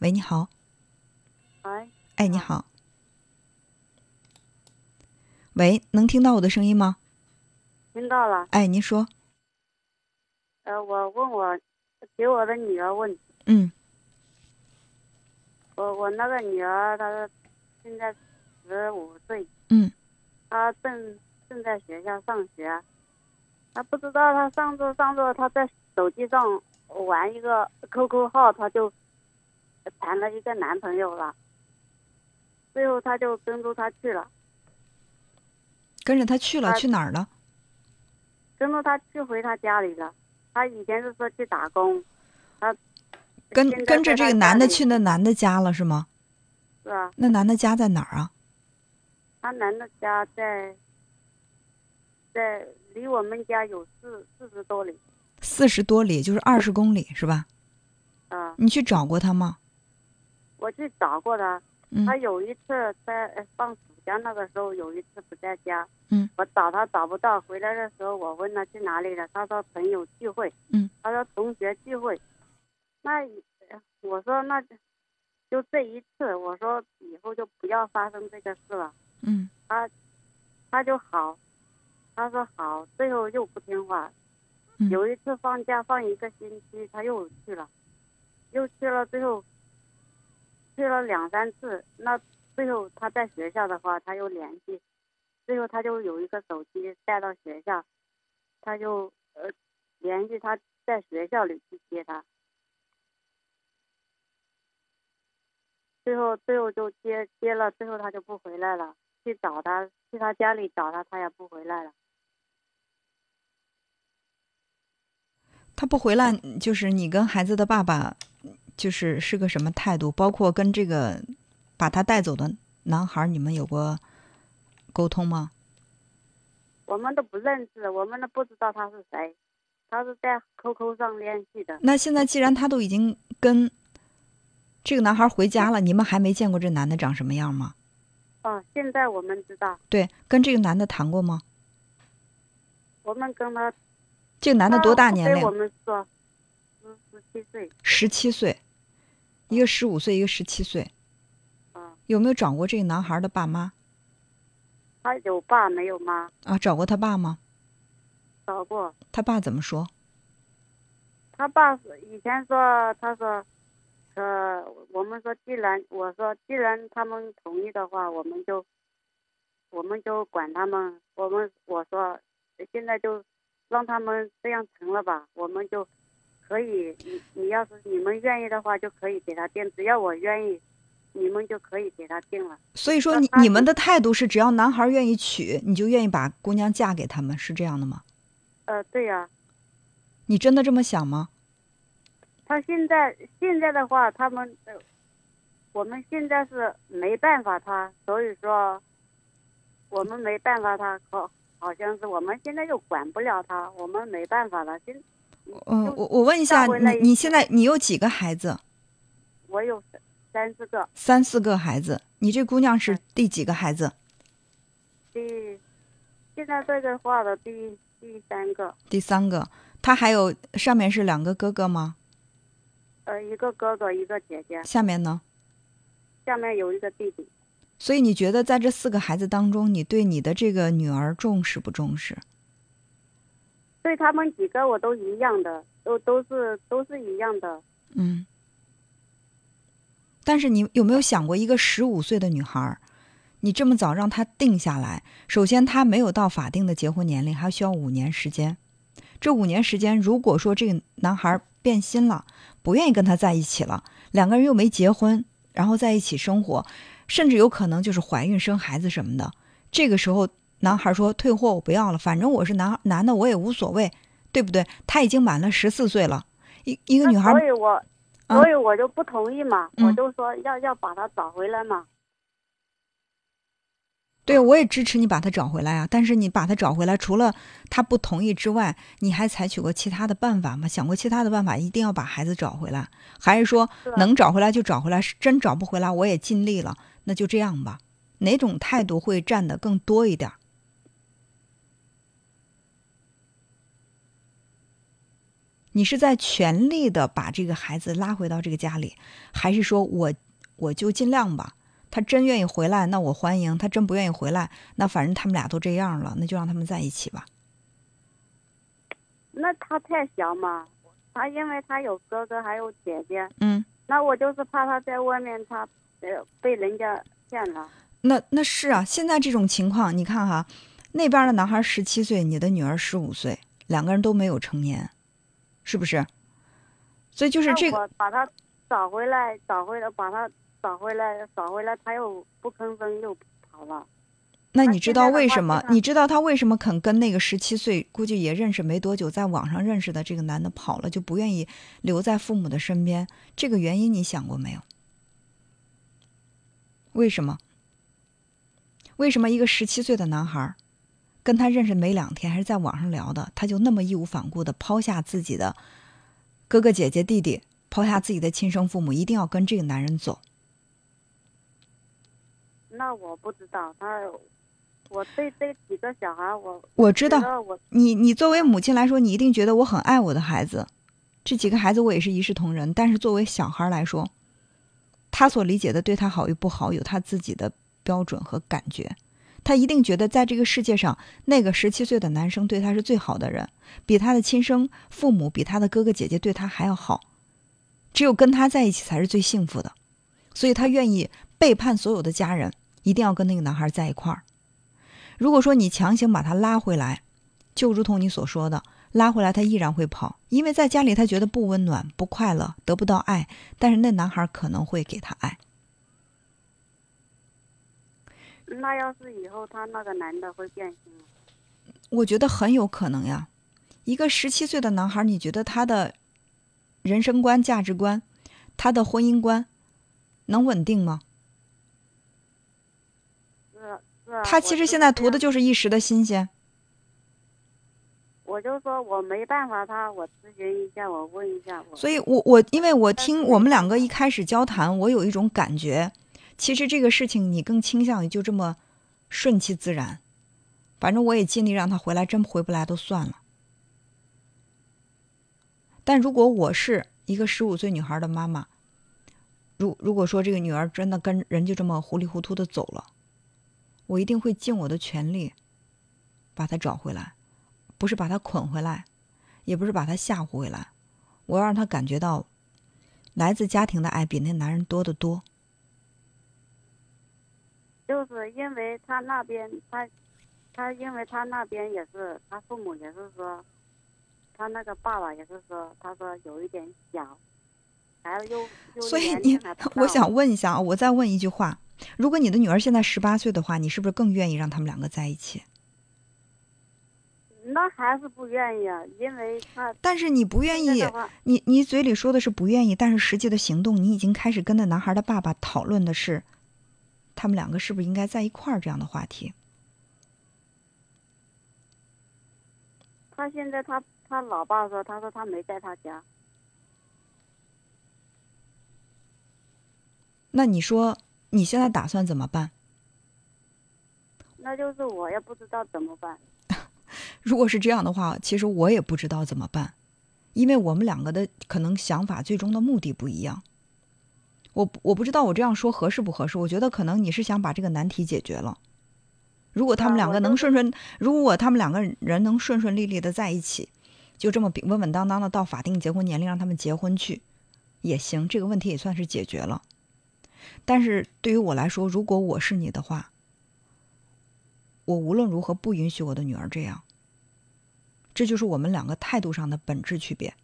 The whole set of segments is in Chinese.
喂，你好。喂，哎，你好。喂，能听到我的声音吗？听到了。哎，您说。呃，我问我给我的女儿问。嗯。我我那个女儿，她现在十五岁。嗯。她正正在学校上学，她不知道她上着上着，她在手机上玩一个 QQ 号，她就谈了一个男朋友了。最后，她就跟着他去了。跟着他去了，去哪儿了？跟着他去回他家里了。他以前是说去打工，他跟跟着这个男的去那男的家了是吗？是啊。那男的家在哪儿啊？他男的家在在离我们家有四四十多里。四十多里就是二十公里是吧？啊。你去找过他吗？我去找过他。嗯。他有一次在放。暑假那个时候有一次不在家，嗯，我找他找不到，回来的时候我问他去哪里了，他说朋友聚会，嗯，他说同学聚会，那我说那就这一次，我说以后就不要发生这个事了，嗯，他他就好，他说好，最后又不听话，有一次放假放一个星期，他又去了，又去了，最后去了两三次，那。最后他在学校的话，他又联系，最后他就有一个手机带到学校，他就呃联系他在学校里去接他，最后最后就接接了，最后他就不回来了，去找他去他家里找他，他也不回来了。他不回来，就是你跟孩子的爸爸，就是是个什么态度？包括跟这个。把他带走的男孩，你们有过沟通吗？我们都不认识，我们都不知道他是谁，他是在 QQ 上联系的。那现在既然他都已经跟这个男孩回家了，你们还没见过这男的长什么样吗？哦，现在我们知道。对，跟这个男的谈过吗？我们跟他。这个男的多大年龄？我们说十十七岁。十七岁，一个十五岁，一个十七岁。有没有找过这个男孩的爸妈？他有爸没有妈。啊，找过他爸吗？找过。他爸怎么说？他爸是以前说，他说，呃，我们说既然我说既然他们同意的话，我们就，我们就管他们。我们我说现在就让他们这样成了吧，我们就可以。你你要是你们愿意的话，就可以给他定，只要我愿意。你们就可以给他定了。所以说，你你们的态度是，只要男孩愿意娶，你就愿意把姑娘嫁给他们，是这样的吗？呃，对呀。你真的这么想吗？他现在现在的话，他们，我们现在是没办法他，所以说，我们没办法他，好，好像是我们现在又管不了他，我们没办法了。现，嗯，我我问一下，你你现在你有几个孩子？我有。三四个，三四个孩子，你这姑娘是第几个孩子？第，现在这个话的第第三个。第三个，她还有上面是两个哥哥吗？呃，一个哥哥，一个姐姐。下面呢？下面有一个弟弟。所以你觉得在这四个孩子当中，你对你的这个女儿重视不重视？对他们几个我都一样的，都都是都是一样的。嗯。但是你有没有想过，一个十五岁的女孩，你这么早让她定下来，首先她没有到法定的结婚年龄，还需要五年时间。这五年时间，如果说这个男孩变心了，不愿意跟她在一起了，两个人又没结婚，然后在一起生活，甚至有可能就是怀孕生孩子什么的。这个时候，男孩说退货我不要了，反正我是男男的，我也无所谓，对不对？他已经满了十四岁了，一一个女孩。所以我。所以我就不同意嘛，我就说要要把他找回来嘛。对，我也支持你把他找回来啊！但是你把他找回来，除了他不同意之外，你还采取过其他的办法吗？想过其他的办法，一定要把孩子找回来，还是说能找回来就找回来？是真找不回来，我也尽力了，那就这样吧。哪种态度会占的更多一点？你是在全力的把这个孩子拉回到这个家里，还是说我我就尽量吧？他真愿意回来，那我欢迎；他真不愿意回来，那反正他们俩都这样了，那就让他们在一起吧。那他太小嘛，他因为他有哥哥还有姐姐，嗯，那我就是怕他在外面他呃被人家骗了。那那是啊，现在这种情况，你看哈，那边的男孩十七岁，你的女儿十五岁，两个人都没有成年，是不是？所以就是这个，把他找回来，找回来，把他找回来，找回来，他又不吭声，又跑了。那你知道为什么你知道他为什么肯跟那个十七岁，估计也认识没多久，在网上认识的这个男的跑了，就不愿意留在父母的身边？这个原因你想过没有？为什么？为什么一个十七岁的男孩儿，跟他认识没两天，还是在网上聊的，他就那么义无反顾的抛下自己的哥哥姐姐弟弟，抛下自己的亲生父母，一定要跟这个男人走？那我不知道他，我对这几个小孩，我我知道我你你作为母亲来说，你一定觉得我很爱我的孩子，这几个孩子我也是一视同仁。但是作为小孩来说，他所理解的对他好与不好，有他自己的标准和感觉。他一定觉得在这个世界上，那个十七岁的男生对他是最好的人，比他的亲生父母、比他的哥哥姐姐对他还要好。只有跟他在一起才是最幸福的，所以他愿意背叛所有的家人，一定要跟那个男孩在一块儿。如果说你强行把他拉回来，就如同你所说的，拉回来他依然会跑，因为在家里他觉得不温暖、不快乐，得不到爱。但是那男孩可能会给他爱。那要是以后他那个男的会变心吗，我觉得很有可能呀。一个十七岁的男孩，你觉得他的人生观、价值观、他的婚姻观能稳定吗？是是啊。他其实现在图的就就是一时的新鲜。我就说我没办法，他我咨询一下，我问一下我。所以我我因为我听我们两个一开始交谈，我有一种感觉，其实这个事情你更倾向于就这么顺其自然，反正我也尽力让他回来，真回不来都算了。但如果我是一个十五岁女孩的妈妈，如如果说这个女儿真的跟人就这么糊里糊涂的走了，我一定会尽我的全力把她找回来，不是把她捆回来，也不是把她吓唬回来，我要让她感觉到来自家庭的爱比那男人多得多。就是因为他那边他，他因为他那边也是他父母也是说，他那个爸爸也是说，他说有一点小，孩子又又所以你我想问一下啊，我再问一句话：如果你的女儿现在十八岁的话，你是不是更愿意让他们两个在一起？那还是不愿意啊，因为他但是你不愿意你你嘴里说的是不愿意，但是实际的行动，你已经开始跟那男孩的爸爸讨论的是，他们两个是不是应该在一块儿这样的话题。他现在他他老爸说，他说他没在他家，那你说你现在打算怎么办？那就是我也不知道怎么办。如果是这样的话，其实我也不知道怎么办，因为我们两个的可能想法最终的目的不一样。我我不知道我这样说合适不合适。我觉得可能你是想把这个难题解决了。如果他们两个能顺顺，如果他们两个人能顺顺利利的在一起，就这么稳稳稳当当的到法定结婚年龄让他们结婚去，也行，这个问题也算是解决了。但是对于我来说，如果我是你的话，我无论如何不允许我的女儿这样。这就是我们两个态度上的本质区别。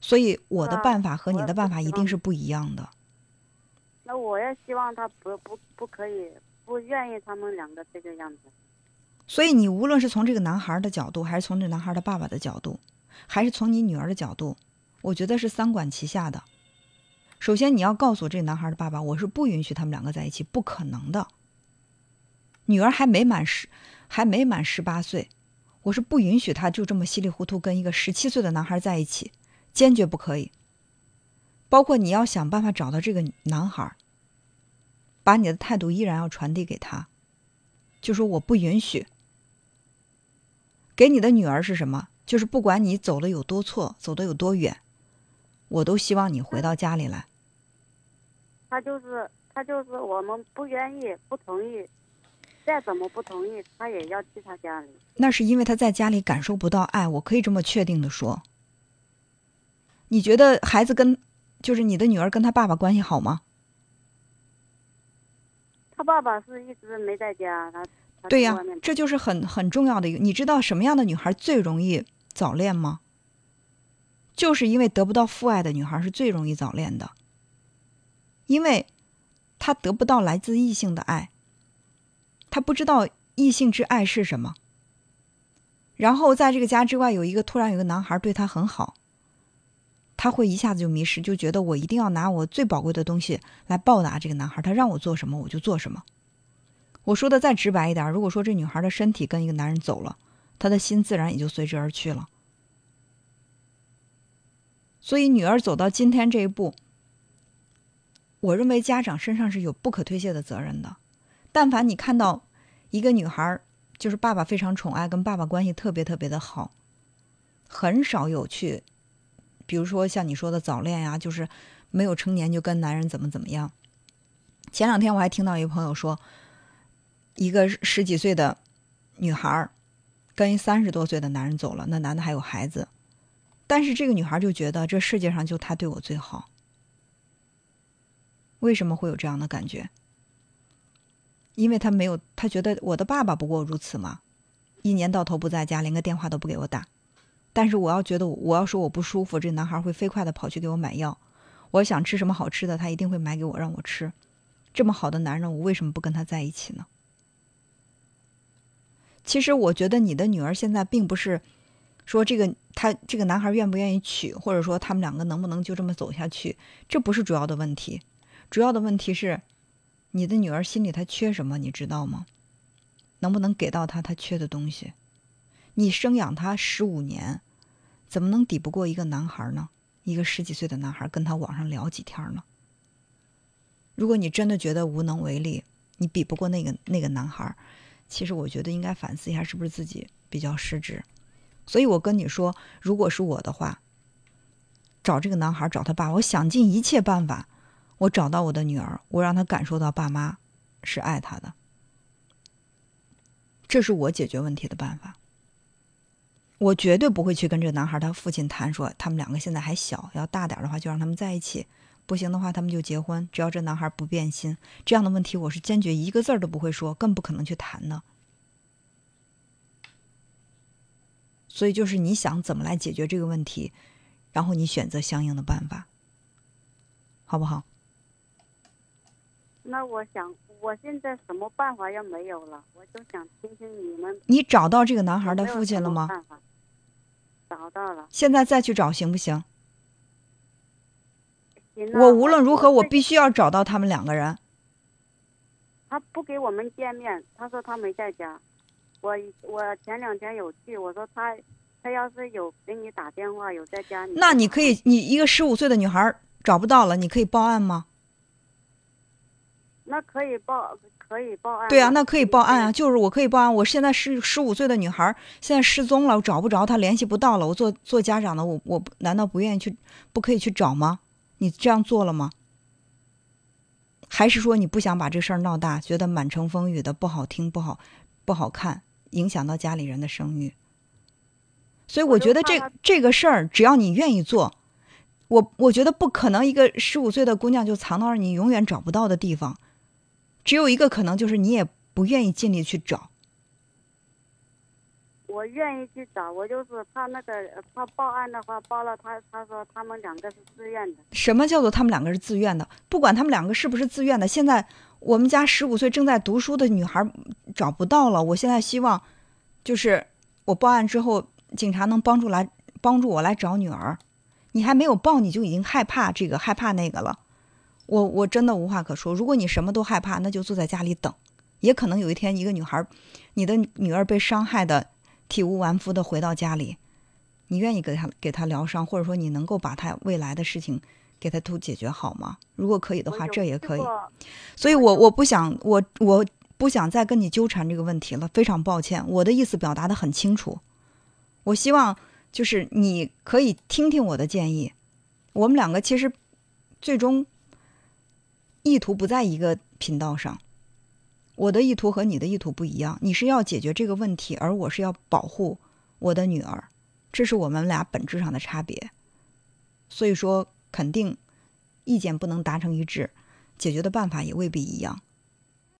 所以我的啊办法和你的办法一定是不一样的。那我也希望他不不不可以，不愿意他们两个这个样子。所以你无论是从这个男孩的角度，还是从这男孩的爸爸的角度，还是从你女儿的角度，我觉得是三管齐下的。首先，你要告诉这男孩的爸爸，我是不允许他们两个在一起，不可能的。女儿还没满十，还没满十八岁，我是不允许她就这么稀里糊涂跟一个十七岁的男孩在一起，坚决不可以。包括你要想办法找到这个男孩，把你的态度依然要传递给他，就说我不允许。给你的女儿是什么？就是不管你走的有多错，走的有多远，我都希望你回到家里来。他就是他就是我们不愿意不同意，再怎么不同意，他也要去他家里。那是因为他在家里感受不到爱，我可以这么确定的说。你觉得孩子跟，就是你的女儿跟她爸爸关系好吗？她爸爸是一直没在家，他他对呀这就是很很重要的一个。你知道什么样的女孩最容易早恋吗？就是因为得不到父爱的女孩是最容易早恋的，因为她得不到来自异性的爱，她不知道异性之爱是什么。然后在这个家之外有一个突然有个男孩对她很好，他会一下子就迷失，就觉得我一定要拿我最宝贵的东西来报答这个男孩，他让我做什么我就做什么。我说的再直白一点，如果说这女孩的身体跟一个男人走了，她的心自然也就随之而去了。所以女儿走到今天这一步，我认为家长身上是有不可推卸的责任的。但凡你看到一个女孩，就是爸爸非常宠爱，跟爸爸关系特别特别的好，很少有去，比如说像你说的早恋呀、就是没有成年就跟男人怎么怎么样。前两天我还听到一个朋友说，一个十几岁的女孩儿跟三十多岁的男人走了，那男的还有孩子，但是这个女孩就觉得这世界上就他对我最好。为什么会有这样的感觉？因为她没有，她觉得我的爸爸不过如此嘛，一年到头不在家，连个电话都不给我打。但是我要觉得我要说我不舒服，这男孩会飞快的跑去给我买药。我想吃什么好吃的，他一定会买给我让我吃。这么好的男人，我为什么不跟他在一起呢？其实我觉得你的女儿现在并不是说这个他这个男孩愿不愿意娶，或者说他们两个能不能就这么走下去，这不是主要的问题。主要的问题是，你的女儿心里她缺什么，你知道吗？能不能给到她她缺的东西？你生养她十五年，怎么能抵不过一个男孩呢？一个十几岁的男孩跟他网上聊几天呢？如果你真的觉得无能为力，你比不过那个那个男孩，其实我觉得应该反思一下，是不是自己比较失职。所以我跟你说，如果是我的话，找这个男孩，找他爸，我想尽一切办法，我找到我的女儿，我让她感受到爸妈是爱她的，这是我解决问题的办法。我绝对不会去跟这个男孩他父亲谈说，他们两个现在还小，要大点的话就让他们在一起，不行的话他们就结婚。只要这男孩不变心，这样的问题我是坚决一个字儿都不会说，更不可能去谈的。所以就是你想怎么来解决这个问题，然后你选择相应的办法，好不好？那我想，我现在什么办法也没有了，我就想听听你们你找到这个男孩的父亲了吗？么办法？找到了，现在再去找行不行？行啊我无论如何，我必须要找到他们两个人。他不给我们见面，他说他没在家。我我前两天有去，我说他他要是有给你打电话，有在家里，那你可以，你一个十五岁的女孩找不到了，你可以报案吗？那可以报，可以报案。对啊，那可以报案啊，啊。就是我可以报案。我现在是十五岁的女孩，现在失踪了，我找不着她，联系不到了。我做做家长的，我我难道不愿意去，不可以去找吗？你这样做了吗？还是说你不想把这事儿闹大，觉得满城风雨的不好听、不好不好看，影响到家里人的声誉？所以我觉得这这个事儿，只要你愿意做，我我觉得不可能一个十五岁的姑娘就藏到你永远找不到的地方。只有一个可能，就是你也不愿意尽力去找。我愿意去找，我就是怕那个怕报案的话，报了他，他说他们两个是自愿的。什么叫做他们两个是自愿的？不管他们两个是不是自愿的，现在我们家十五岁正在读书的女孩找不到了。我现在希望，就是我报案之后，警察能帮助来帮助我来找女儿。你还没有报，你就已经害怕这个害怕那个了。我我真的无话可说。如果你什么都害怕，那就坐在家里等。也可能有一天，一个女孩，你的女儿被伤害的体无完肤的回到家里，你愿意给她给她疗伤，或者说你能够把她未来的事情给她都解决好吗？如果可以的话，这也可以。所以我我不想我我不想再跟你纠缠这个问题了，非常抱歉，我的意思表达的很清楚。我希望就是你可以听听我的建议。我们两个其实最终意图不在一个频道上，我的意图和你的意图不一样。你是要解决这个问题，而我是要保护我的女儿，这是我们俩本质上的差别。所以说，肯定意见不能达成一致，解决的办法也未必一样。